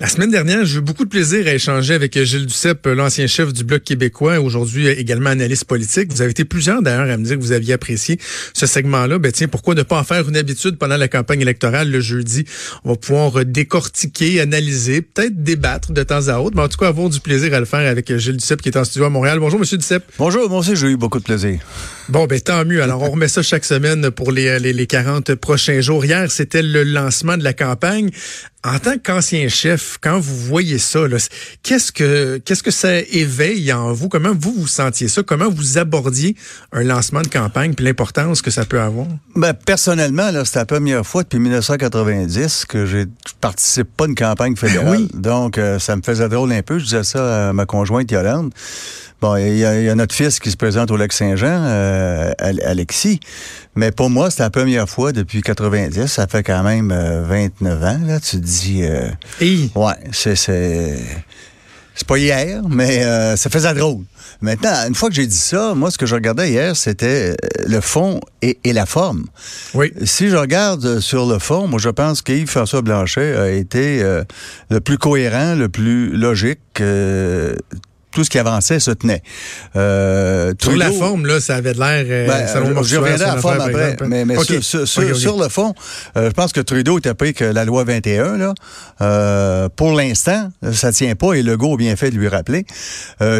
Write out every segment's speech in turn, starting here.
La semaine dernière, j'ai eu beaucoup de plaisir à échanger avec Gilles Duceppe, l'ancien chef du Bloc québécois, aujourd'hui également analyste politique. Vous avez été plusieurs d'ailleurs à me dire que vous aviez apprécié ce segment-là. Ben tiens, pourquoi ne pas en faire une habitude pendant la campagne électorale le jeudi? On va pouvoir décortiquer, analyser, peut-être débattre de temps à autre, mais en tout cas avoir du plaisir à le faire avec Gilles Duceppe qui est en studio à Montréal. Bonjour, Monsieur Duceppe. Bonjour, moi aussi j'ai eu beaucoup de plaisir. Bon, ben tant mieux. Alors, on remet ça chaque semaine pour les, les, les 40 prochains jours. Hier, c'était le lancement de la campagne. En tant qu'ancien chef, quand vous voyez ça, qu'est-ce que qu'est-ce que ça éveille en vous? Comment vous vous sentiez ça? Comment vous abordiez un lancement de campagne puis l'importance que ça peut avoir? Ben, personnellement, là, c'était la première fois depuis 1990 que je participe pas à une campagne fédérale. oui. Donc, euh, ça me faisait drôle un peu. Je disais ça à ma conjointe Yolande. Bon, il y, a notre fils qui se présente au lac Saint-Jean, euh, Alexis. Mais pour moi, c'est la première fois depuis 90. Ça fait quand même 29 ans. Là, tu te dis. Euh, Ouais, c'est c'est pas hier, mais euh, ça faisait drôle. Maintenant, une fois que j'ai dit ça, moi, ce que je regardais hier, c'était le fond et, et, la forme. Oui. Si je regarde sur le fond, moi, je pense qu'Yves-François Blanchet a été le plus cohérent, le plus logique tout ce qui avançait se tenait. Euh, sur la forme, là, ça avait l'air... Euh, ben, je reviendrai à la forme après, mais, mais okay. sur, sur, okay, okay. sur, le fond, euh, je pense que Trudeau était pris que la loi 21, là, pour l'instant, ça tient pas et Legault a bien fait de lui rappeler.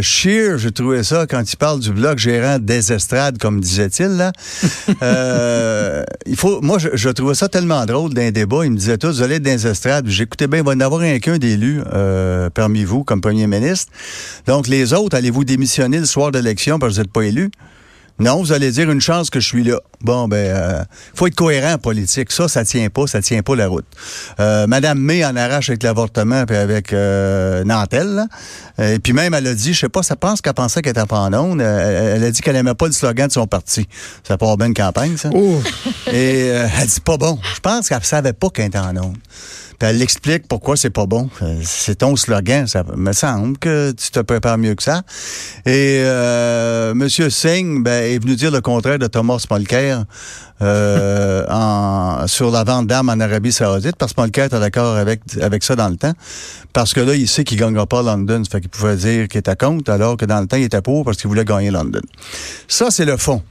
Scheer, j'ai trouvé ça, quand il parle du bloc gérant des estrades, comme disait-il, là, il faut... Moi, je, je, trouvais ça tellement drôle d'un débat. Il me disait tous, vous allez dans les estrades. J'écoutais bien, il va y en avoir un qu'un d'élu parmi vous comme premier ministre. Donc, les autres, allez-vous démissionner le soir de l'élection parce que vous n'êtes pas élu? Non, vous allez dire une chance que je suis là. Bon, ben, euh, faut être cohérent en politique. Ça, ça tient pas, ça tient pas la route. Euh, Madame May en arrache avec l'avortement puis avec euh, Nantel. Là. Et puis même, elle a dit, je sais pas, ça pense qu'elle pensait qu'elle était en onde. Elle, elle, a dit qu'elle aimait pas le slogan de son parti. Ça part bien une campagne, ça. Ouh. Et euh, elle dit pas bon. Je pense qu'elle savait pas qu'elle était en onde. Puis elle explique pourquoi c'est pas bon. C'est ton slogan. Ça me semble que tu te prépares mieux que ça. Et euh, Monsieur Singh ben, est venu dire le contraire de Thomas Mulcair euh, en, sur la vente d'armes en Arabie Saoudite, parce que Mulcair était d'accord avec, avec ça dans le temps. Parce que là, il sait qu'il gagnera pas London. Ça fait qu'il pouvait dire qu'il était contre, alors que dans le temps, il était pour parce qu'il voulait gagner London. Ça, c'est le fond.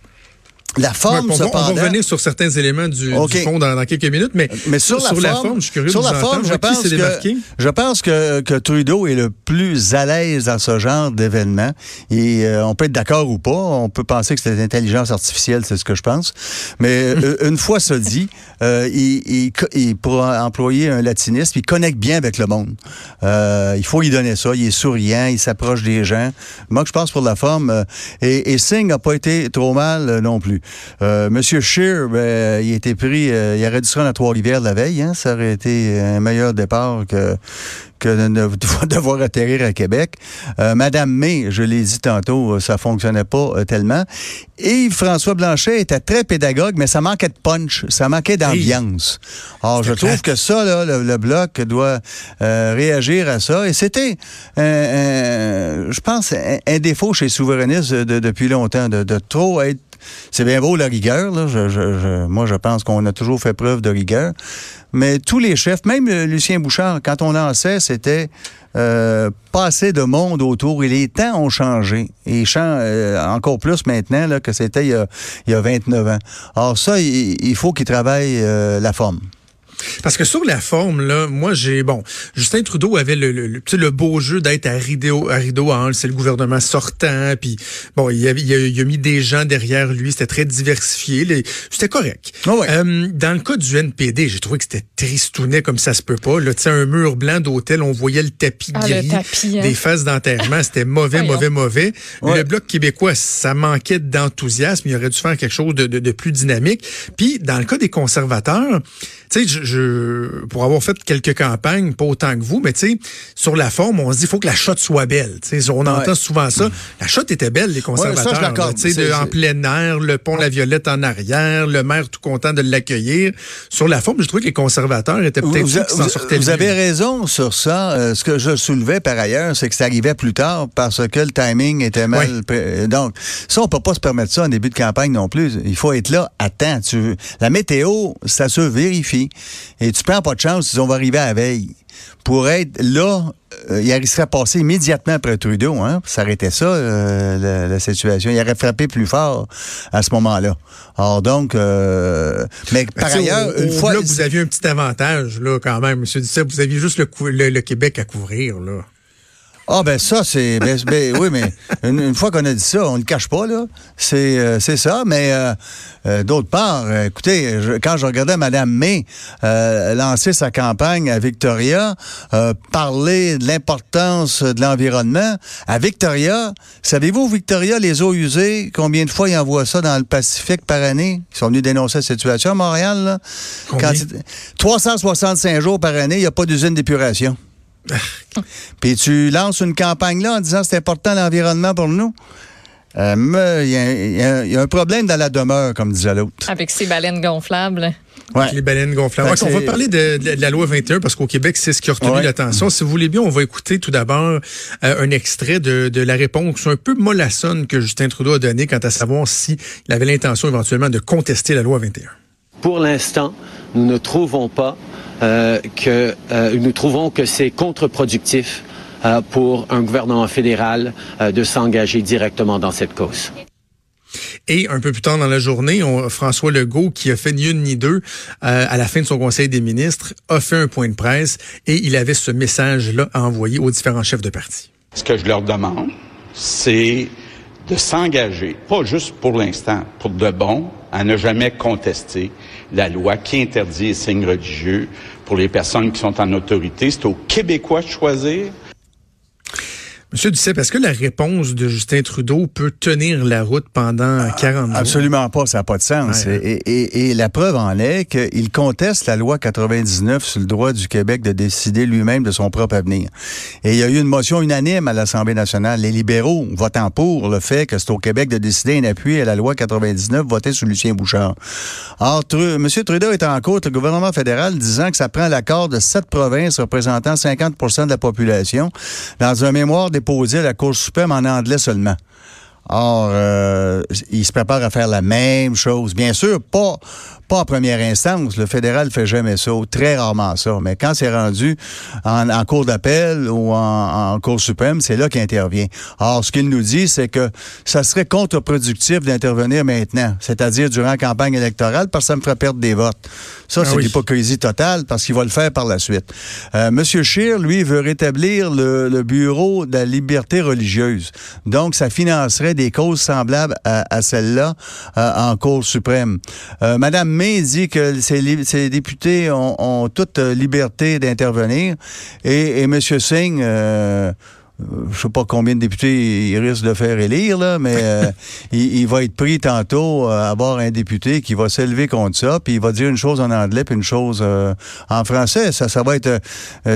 La forme, ouais, on, va, on va revenir sur certains éléments du, okay. du fond dans, dans, quelques minutes, mais, mais sur, sur, la, la forme, forme, je suis curieux sur de la forme, je pense, que, je pense que, que Trudeau est le plus à l'aise dans ce genre d'événement. Et euh, on peut être d'accord ou pas, on peut penser que c'est l'intelligence artificielle, c'est ce que je pense. Mais euh, une fois ça dit, euh, il, il, il, pour employer un latinisme, il connecte bien avec le monde. Euh, il faut lui donner ça. Il est souriant, il s'approche des gens. Moi, je pense pour la forme. et, et Singh n'a pas été trop mal non plus. Monsieur Scheer, ben, il a été pris, euh, il aurait dû se rendre à Trois-Rivières la veille. Hein? Ça aurait été un meilleur départ que, que de devoir atterrir à Québec. Euh, Madame May, je l'ai dit tantôt, ça fonctionnait pas euh, tellement. Et François Blanchet était très pédagogue, mais ça manquait de punch, ça manquait d'ambiance. Alors, je trouve que ça, là, le, le bloc doit euh, réagir à ça. Et c'était, je pense, un, un, défaut chez les souverainistes de, de, depuis longtemps, de, de trop être c'est bien beau la rigueur. Moi, je pense qu'on a toujours fait preuve de rigueur. Mais tous les chefs, même Lucien Bouchard, quand on lançait, c'était euh, pas assez de monde autour. Et les temps ont changé. Et euh, encore plus maintenant que c'était il, il, y a 29 ans. Alors ça, il, faut qu'il travaille euh, la forme. Parce que sur la forme, là, moi, j'ai, bon, Justin Trudeau avait le, le, le, le beau jeu d'être à rideau, à rideau Hall, c'est le gouvernement sortant, puis bon, il, avait, il, a, il, a, mis des gens derrière lui, c'était très diversifié, c'était correct. Oh ouais. euh, dans le cas du NPD, j'ai trouvé que c'était tristounet comme ça se peut pas. Là, un mur blanc d'hôtel, on voyait le tapis ah, gris, le tapis, hein. des phases d'enterrement, c'était mauvais, mauvais, mauvais. Ouais. Le Bloc québécois, ça manquait d'enthousiasme, il aurait dû faire quelque chose de, de, de plus dynamique. Puis, dans le cas des conservateurs, tu sais, je, je, pour avoir fait quelques campagnes, pas autant que vous, mais tu sais, sur la forme, on se dit, il faut que la shot soit belle. Tu sais, on entend souvent ça. La shot était belle, les conservateurs. Ouais, tu sais, en plein air, le pont La Violette en arrière, le maire tout content de l'accueillir. Sur la forme, je trouvais que les conservateurs étaient peut-être vous, s'en sortaient Vous avez raison sur ça. Euh, ce que je soulevais par ailleurs, c'est que ça arrivait plus tard parce que le timing était mal. Donc, ça, on peut pas se permettre ça en début de campagne non plus. Il faut être là à temps. Tu, la météo, ça se vérifie. Et tu prends pas de chance on va arriver à la veille. Pour être là, euh, il risquerait à passer immédiatement après Trudeau, hein, ça arrêtait ça, euh, la, situation. Il aurait frappé plus fort à ce moment-là. Alors donc, euh, mais ben, par ailleurs, une fois... Là, vous aviez un petit avantage, là, quand même, M. Duceppe. Vous aviez juste le, le Québec à couvrir, là. Ah ben ça c'est ben, ben, oui mais une, fois qu'on a dit ça, on ne le cache pas là. C'est euh, c'est ça, mais euh, euh, d'autre part, écoutez, quand je regardais Mme May lancer sa campagne à Victoria, parler de l'importance de l'environnement à Victoria, savez-vous Victoria les eaux usées, combien de fois ils envoient ça dans le Pacifique par année? Ils sont venus dénoncer la situation à Montréal là. Quand 365 jours par année, il n'y a pas d'usine d'épuration. Puis tu lances une campagne là en disant c'est important l'environnement pour nous. Euh, il y, a un problème dans la demeure, comme disait l'autre. Avec ces baleines gonflables. Ouais. Les baleines gonflables. on va parler de, la loi 21 parce qu'au Québec, c'est ce qui a retenu l'attention. Si vous voulez bien, on va écouter tout d'abord euh, un extrait de, de, la réponse un peu mollassonne que Justin Trudeau a donnée quant à savoir s'il avait l'intention éventuellement de contester la loi 21. Pour l'instant, nous ne trouvons pas que euh, nous trouvons que c'est contre-productif euh, pour un gouvernement fédéral de s'engager directement dans cette cause. Et un peu plus tard dans la journée, François Legault, qui a fait ni une ni deux à la fin de son Conseil des ministres, a fait un point de presse et il avait ce message-là à envoyer aux différents chefs de parti. Ce que je leur demande, c'est de s'engager, pas juste pour l'instant, pour de bon, à ne jamais contester la loi qui interdit les signes religieux pour les personnes qui sont en autorité. C'est aux Québécois de choisir. Monsieur Duceppe, est-ce que la réponse de Justin Trudeau peut tenir la route pendant 40 jours? Absolument pas, ça n'a pas de sens. Et, et, et, la preuve en est qu'il conteste la loi 99 sur le droit du Québec de décider lui-même de son propre avenir. Et il y a eu une motion unanime à l'Assemblée nationale. Les libéraux votant pour le fait que c'est au Québec de décider un appui à la loi 99 votée sur Lucien Bouchard. Or, M. Trudeau est en cours le gouvernement fédéral disant que ça prend l'accord de sept provinces représentant 50% de la population dans un mémoire déposé à la Cour suprême en anglais seulement. Or, euh, il se prépare à faire la même chose. Bien sûr, pas pas en première instance. Le fédéral fait jamais ça, très rarement ça. Mais quand c'est rendu en, en cours d'appel ou en, en, cour suprême, c'est là qu'il intervient. Or, ce qu'il nous dit, c'est que ça serait contre-productif d'intervenir maintenant, c'est-à-dire durant la campagne électorale, parce que ça me ferait perdre des votes. Ça, ah c'est l'hypocrisie totale, parce qu'il va le faire par la suite. Euh, Monsieur Scheer, lui, veut rétablir le, le, bureau de la liberté religieuse. Donc, ça financerait des causes semblables à, à celle-là euh, en cour suprême. Euh, Madame mais dit que ces, députés ont, toute liberté d'intervenir. Et, et, M. Singh, euh, je sais pas combien de députés il risque de faire élire, là, mais euh, il, va être pris tantôt à avoir un député qui va s'élever contre ça, puis il va dire une chose en anglais, puis une chose euh, en français. Ça, ça va être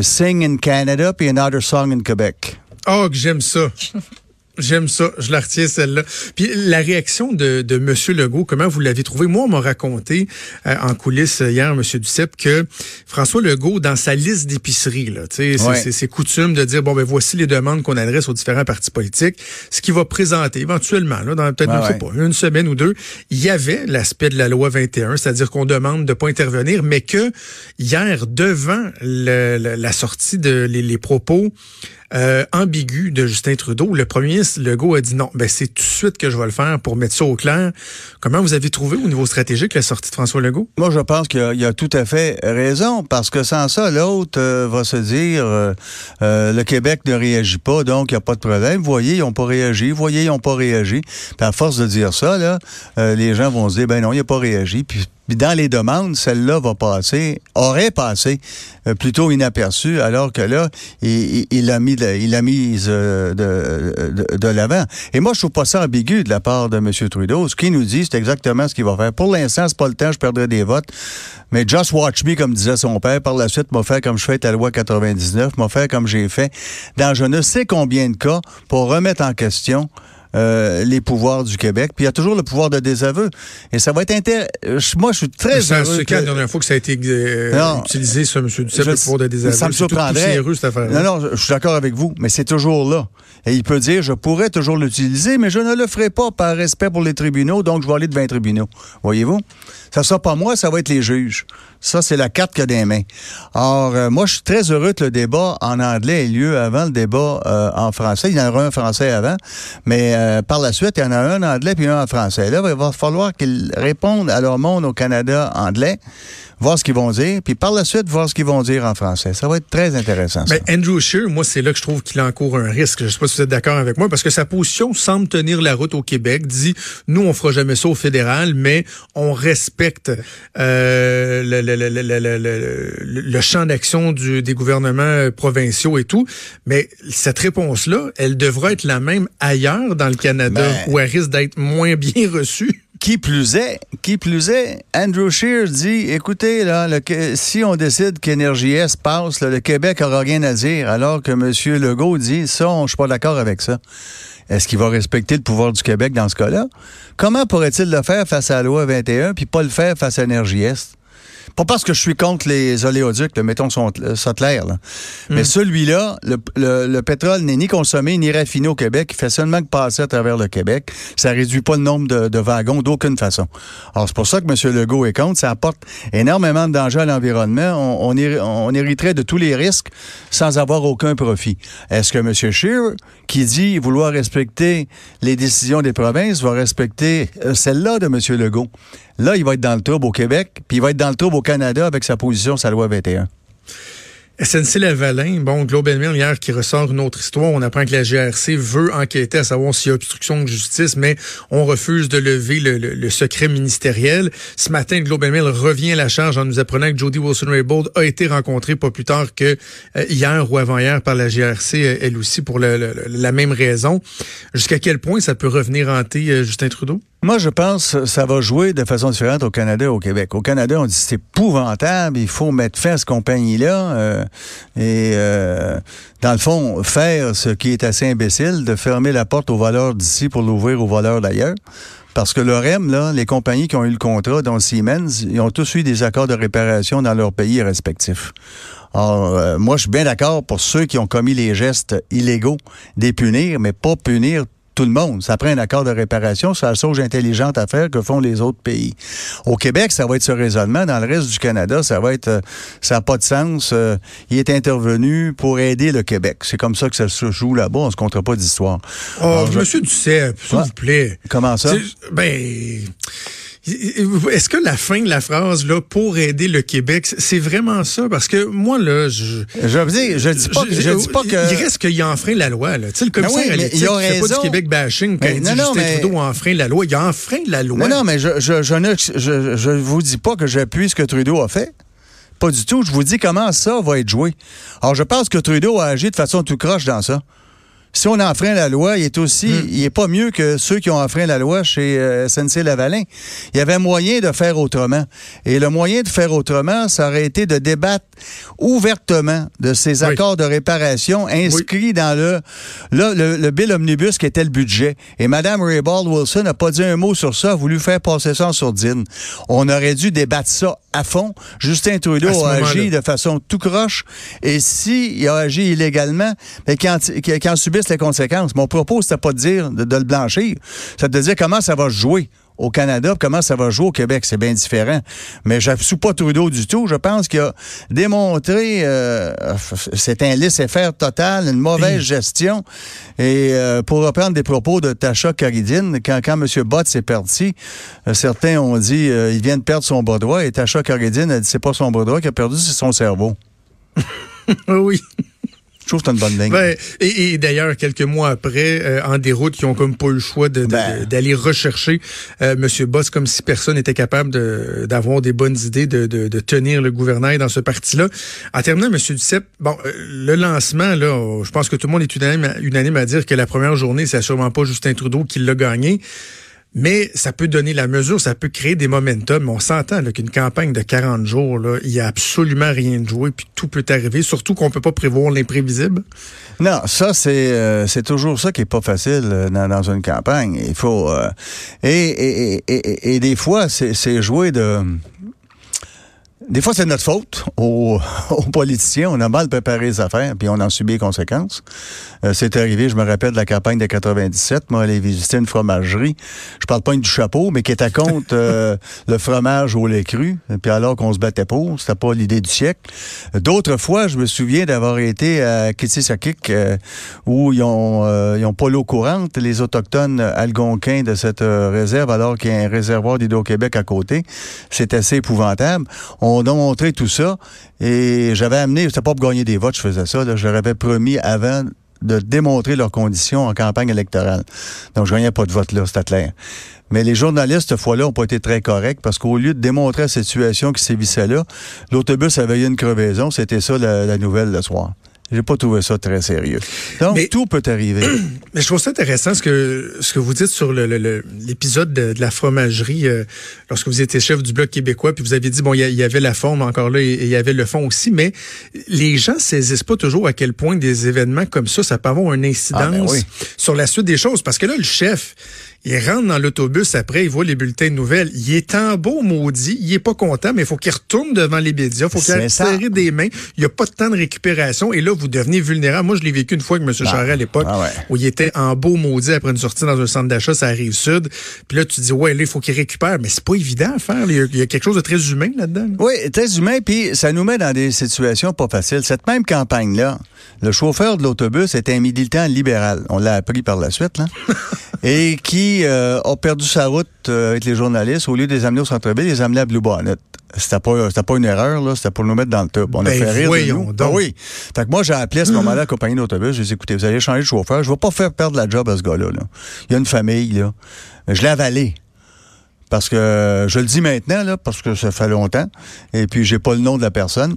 Sing in Canada, puis Another Song in Quebec. Oh, que j'aime ça. J'aime ça, je la retiens celle-là. Puis la réaction de, de M. Legault, comment vous l'avez trouvé? Moi, on m'a raconté euh, en coulisses hier, M. Duceppe, que François Legault, dans sa liste d'épicerie, là, c'est, coutume de dire, bon, ben voici les demandes qu'on adresse aux différents partis politiques, ce qu'il va présenter éventuellement, là, dans peut-être, pas, une semaine ou deux, il y avait l'aspect de la loi 21, c'est-à-dire qu'on demande de pas intervenir, mais que hier, devant la sortie de les propos euh, ambigu de Justin Trudeau. Le premier ministre Legault a dit non, ben c'est tout de suite que je vais le faire pour mettre ça au clair. Comment vous avez trouvé au niveau stratégique la sortie de François Legault? Moi, je pense qu'il a, a, tout à fait raison, parce que sans ça, l'autre euh, va se dire euh, le Québec ne réagit pas, donc il n'y a pas de problème. Vous voyez, ils n'ont pas réagi. Vous voyez, ils n'ont pas réagi. À force de dire ça, les gens vont se dire ben non, il n'a pas réagi. Puis Puis dans les demandes, celle-là va passer, aurait passé euh, plutôt inaperçue, alors que là, il, il a mis, de, il a mis euh, de, l'avant. Et moi, je trouve pas ça ambigu de la part de M. Trudeau. Ce qu'il nous dit, c'est exactement ce qu'il va faire. Pour l'instant, c'est pas le temps, je perdrai des votes. Mais just watch me, comme disait son père. Par la suite, m'a fait comme je fais la loi 99, m'a fait comme j'ai fait dans je ne sais combien de cas pour remettre en question euh, les pouvoirs du Québec. Puis il y a toujours le pouvoir de désaveu. Et ça va être inter... Moi, je suis très Ça, heureux. c'est que- la dernière fois que ça a été euh, Non. utilisé, ça, M. Duceppe, Je- le pouvoir de désaveu. Ça me surprendrait. cette. Non, non, je suis d'accord avec vous, mais c'est toujours là. Et il peut dire, je pourrais toujours l'utiliser, mais je ne le ferai pas par respect pour les tribunaux, donc je vais aller devant les tribunaux. Voyez-vous? Ça sera pas moi, ça va être les juges. Ça, c'est la carte qu'il y a des mains. Or, euh, moi, je suis très heureux que le débat en anglais ait lieu avant le débat euh, en français. Il y en aura un français avant, mais euh, par la suite, il y en a un en anglais puis un en français. Là, il va falloir qu'ils répondent à leur monde au Canada anglais, voir ce qu'ils vont dire, puis par la suite, voir ce qu'ils vont dire en français. Ça va être très intéressant. ça. Ben, Andrew Scheer, moi, c'est là que je trouve qu'il encourt un risque. Je sais pas si vous êtes d'accord avec moi, parce que sa position semble tenir la route au Québec. Dit, nous, on fera jamais ça au fédéral, mais on respecte euh, le, le- le- le- le- le- le- le champ d'action des gouvernements euh, provinciaux et tout. Mais cette réponse-là, elle devra être la même ailleurs dans le Canada, Ben- où elle risque d'être moins bien reçue. Qui plus est, qui plus est, Andrew Scheer dit, écoutez, là, si on décide qu'Énergie S passe, le Québec aura rien à dire, alors que M. Legault dit, ça, je suis pas d'accord avec ça. Est-ce qu'il va respecter le pouvoir du Québec dans ce cas-là? Comment pourrait-il le faire face à la loi 21 puis pas le faire face à Énergie Est? Pas parce que je suis contre les oléoducs, là, mettons son- ça clair. Là. Mais celui-là, le, le- le pétrole n'est ni consommé ni raffiné au Québec. Il fait seulement que passer à travers le Québec. Ça réduit pas le nombre de, de wagons d'aucune façon. Alors, c'est pour ça que M. Legault est contre. Ça apporte énormément de danger à l'environnement. On, on, héri- on hériterait de tous les risques sans avoir aucun profit. Est-ce que M. Scheer, qui dit vouloir respecter les décisions des provinces, va respecter euh, celle-là de M. Legault? Là, il va être dans le trouble au Québec, puis il va être dans le trouble au Canada avec sa position la loi 21. SNC Lavalin, bon, Globe and Mail hier qui ressort une autre histoire. On apprend que la GRC veut enquêter à savoir s'il y a obstruction de justice, mais on refuse de lever le, secret ministériel. Ce matin, Globe and Mail revient à la charge en nous apprenant que Jody Wilson-Raybould a été rencontrée pas plus tard que euh, hier ou avant-hier par la GRC, elle aussi, pour la même raison. Jusqu'à quel point ça peut revenir hanter euh, Justin Trudeau? Moi, je pense que ça va jouer de façon différente au Canada et au Québec. Au Canada, on dit c'est épouvantable, il faut mettre fin à cette compagnie-là. euh, et euh, dans le fond, faire ce qui est assez imbécile, de fermer la porte aux valeurs d'ici pour l'ouvrir aux valeurs d'ailleurs. Parce que l'OREM, là, les compagnies qui ont eu le contrat, dont Siemens, ils ont tous eu des accords de réparation dans leurs pays respectifs. Alors, euh, moi, je suis bien d'accord pour ceux qui ont commis les gestes illégaux, des punir, mais pas punir tout le monde. Ça prend un accord de réparation. C'est la chose intelligente à faire que font les autres pays. Au Québec, ça va être ce raisonnement. Dans le reste du Canada, ça va être, euh, ça n'a pas de sens. Euh, il est intervenu pour aider le Québec. C'est comme ça que ça se joue là-bas. On se compte pas d'histoire. Oh, Alors, je- Monsieur Duceppe, s'il vous plaît. Comment ça? C'est- Ben, est-ce que la fin de la phrase là pour aider le Québec, c'est vraiment ça? Parce que moi là, je Je veux dire, je dis pas, que- je dis pas que. il reste qu'il enfreint la loi là. Tu sais le commissaire Ben oui, il a pas du Québec bashing quand Mais il dit non, non, Justin mais- Trudeau a enfreint la loi. Il a enfreint la loi. Non, non, mais je, je, je ne je, je vous dis pas que j'appuie ce que Trudeau a fait. Pas du tout. Je vous dis comment ça va être joué. Alors, je pense que Trudeau a agi de façon tout croche dans ça. Si on enfreint la loi, il est aussi, Hmm. il est pas mieux que ceux qui ont enfreint la loi chez euh, SNC Lavalin. Il y avait moyen de faire autrement. Et le moyen de faire autrement, ça aurait été de débattre ouvertement de ces Oui. accords de réparation inscrits dans le, le, le bill omnibus qui était le budget. Et Mme Raybould Wilson n'a pas dit un mot sur ça, a voulu faire passer ça en sourdine. On aurait dû débattre ça à fond. Justin Trudeau a agi de façon tout croche. Et s'il a agi illégalement, ben, qu'il en, subisse les conséquences. Mon propos, c'était pas de dire de, de le blanchir. C'est de dire comment ça va jouer au Canada, comment ça va jouer au Québec. C'est bien différent. Mais je ne pas Trudeau du tout. Je pense qu'il a démontré, euh, c'est un laisser-faire total, une mauvaise gestion. Et euh, pour reprendre des propos de Tasha Caridine, quand, quand M. Bott s'est parti, euh, certains ont dit euh, il vient de perdre son bras droit. Et Tasha Caridine a dit c'est pas son bras droit qui a perdu, c'est son cerveau. Ah oui. trouve que c'est une bonne ligne. Ben, et, et d'ailleurs, quelques mois après, euh, en déroute, qui ont comme pas eu le choix de- de- Ben. de- d'aller rechercher euh, M. Boss comme si personne n'était capable de- d'avoir des bonnes idées de, de, de tenir le gouvernail dans ce parti-là. En terminant, M. Duceppe, bon, euh, le lancement, là, je pense que tout le monde est unanime, unanime à dire que la première journée, c'est sûrement pas Justin Trudeau qui l'a gagné. Mais ça peut donner la mesure, ça peut créer des momentum. On s'entend qu'une campagne de 40 jours, il y a absolument rien de joué, puis tout peut arriver, surtout qu'on peut pas prévoir l'imprévisible. Non, ça c'est euh, toujours ça qui est pas facile euh, dans, dans une campagne. Il faut euh, et, et, et, et, des fois c'est c'est jouer de des fois, c'est notre faute aux, aux politiciens. On a mal préparé les affaires, puis on en subit les conséquences. Euh, c'est arrivé, je me rappelle de la campagne de 97. Moi, aller visiter une fromagerie. Je parle pas du chapeau, mais qui était contre euh, le fromage au lait cru. Puis alors qu'on se battait pour, c'était pas l'idée du siècle. D'autres fois, je me souviens d'avoir été à Kitsisakik, euh, où ils ont, euh, ils ont pas l'eau courante, les autochtones algonquins de cette euh, réserve, alors qu'il y a un réservoir d'Hydro-Québec à côté. C'est assez épouvantable. On a montré tout ça et j'avais amené, c'était pas pour gagner des votes, je faisais ça, je leur avais promis avant de démontrer leurs conditions en campagne électorale. Donc, je gagnais pas de vote là, c'était clair. Mais les journalistes, cette fois-là, ont pas été très corrects parce qu'au lieu de démontrer la situation qui sévissait là, l'autobus avait eu une crevaison. C'était ça la nouvelle le soir. J'ai pas trouvé ça très sérieux. Donc, Mais- tout peut arriver. Mais je trouve ça intéressant ce que ce que vous dites sur l'épisode de, de la fromagerie euh, lorsque vous étiez chef du bloc québécois puis vous avez dit bon il y, avait la forme encore là et, et il y avait le fond aussi mais les gens saisissent pas toujours à quel point des événements comme ça ça peut avoir une incidence Ah, ben oui. sur la suite des choses parce que là le chef il rentre dans l'autobus après, il voit les bulletins de nouvelles. Il est en beau maudit, il est pas content, mais il faut qu'il retourne devant les médias, il faut qu'il serrer des mains. Il n'y a pas de temps de récupération et là, vous devenez vulnérable. Moi, je l'ai vécu une fois avec M. Charest à l'époque ah ouais. où il était en beau maudit après une sortie dans un centre d'achat, ça arrive sud. Puis là, tu dis, ouais, là, il faut qu'il récupère. Mais c'est pas évident à faire. Il y, a, il y a quelque chose de très humain là-dedans. là. Oui, très humain, puis ça nous met dans des situations pas faciles. Cette même campagne-là, le chauffeur de l'autobus était un militant libéral. On l'a appris par la suite, là. et qui euh, a perdu sa route euh, avec les journalistes. Au lieu de les amener au centre-ville, il les a amenés à Blue Bonnet. C'était pas, c'était pas une erreur, là. C'était pour nous mettre dans le top. On a Ben, fait rire de nous. donc. Ah oui. Fait que moi, j'ai appelé à ce moment-là la compagnie d'autobus. J'ai dit, écoutez, vous allez changer de chauffeur. Je vais pas faire perdre la job à ce gars-là, là. Il y a une famille, là. Je l'ai avalé. Parce que je le dis maintenant, là, parce que ça fait longtemps. Et puis, j'ai pas le nom de la personne.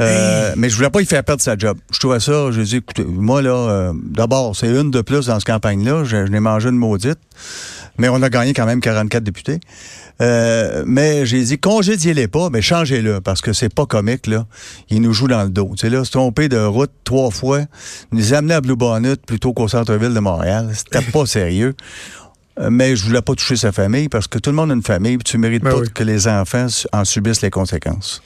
Euh, Mais je voulais pas y faire perdre sa job. Je trouvais ça, j'ai dit, écoutez, moi, là, euh, d'abord, c'est une de plus dans cette campagne-là. Je, je n'ai mangé une maudite. Mais on a gagné quand même 44 députés. Euh, mais j'ai dit, congédiez-les pas, mais changez-le, parce que c'est pas comique, là. Il nous joue dans le dos. Tu sais, là, se tromper de route trois fois, nous amener à Blue Bonnet plutôt qu'au centre-ville de Montréal. C'était pas sérieux. Euh, Mais je voulais pas toucher sa famille parce que tout le monde a une famille, puis tu mérites Ben pas oui. que les enfants en subissent les conséquences.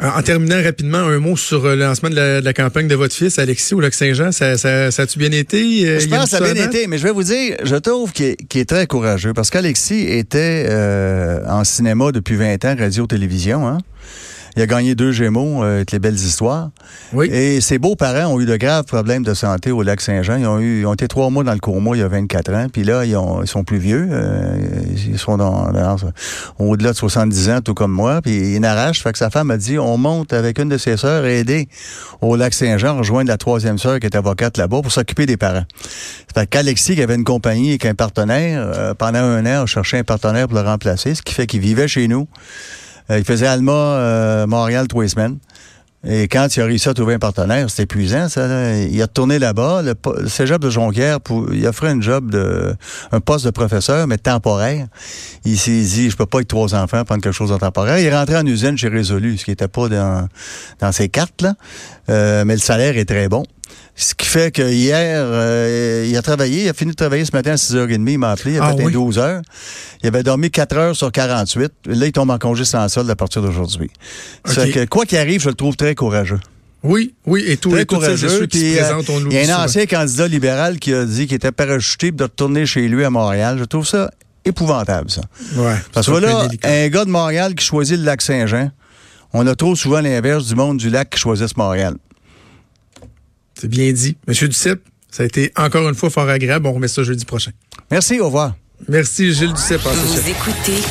En, en terminant rapidement, un mot sur euh, le lancement de la, de la campagne de votre fils, Alexis, au Lac-Saint-Jean. Ça, ça, ça a-tu bien été? Euh, Je pense que ça a bien été, mais je vais vous dire, je trouve qu'il est, très courageux parce qu'Alexis était euh, en cinéma depuis 20 ans, radio-télévision. Hein? Il a gagné deux Gémeaux euh, avec les belles histoires. Oui. Et ses beaux-parents ont eu de graves problèmes de santé au lac Saint-Jean. Ils ont, eu, ils ont été trois mois dans le coma il y a 24 ans. Puis là, ils, ont- ils sont plus vieux. Euh, ils sont dans, dans- au-delà de 70 ans, tout comme moi. Puis ils n'arrachent. Fait que sa femme a dit, on monte avec une de ses sœurs et aider au lac Saint-Jean, rejoindre la troisième sœur qui est avocate là-bas pour s'occuper des parents. Fait qu'Alexis, qui avait une compagnie et qu'un partenaire, euh, pendant un an, a cherché un partenaire pour le remplacer, ce qui fait qu'il vivait chez nous. Euh, il faisait Alma, euh, Montréal, trois semaines. Et quand il a réussi à trouver un partenaire, c'était épuisant, ça. Il a retourné là-bas. Le, le de Jonquière, pour, il offrait un job de, un poste de professeur, mais temporaire. Il s'est dit, je peux pas avec trois enfants prendre quelque chose de temporaire. Il est rentré en usine chez Résolu, ce qui était pas dans, dans ses cartes, là. Euh, mais le salaire est très bon. Ce qui fait que hier, euh, il a travaillé, il a fini de travailler ce matin à 6h30, il m'a appelé, il a Ah fait un oui? 12 heures. Il avait dormi 4 heures sur 48. Là, il tombe en congé sans solde à partir d'aujourd'hui. Ça OK. fait que, quoi qu'il arrive, je le trouve très courageux. Oui, oui, et tout, Très et courageux. ceux qui puis, se euh, présentent, on nous il y a un souvent. ancien candidat libéral qui a dit qu'il était parachuté de retourner chez lui à Montréal. Je trouve ça épouvantable, ça. Ouais, Parce que là, délicat. un gars de Montréal qui choisit le lac Saint-Jean, on a trop souvent l'inverse du monde du lac qui choisissent Montréal. C'est bien dit. Monsieur Duceppe, ça a été encore une fois fort agréable. On remet ça jeudi prochain. Merci, au revoir. Merci, Gilles Duceppe. Vous écoutez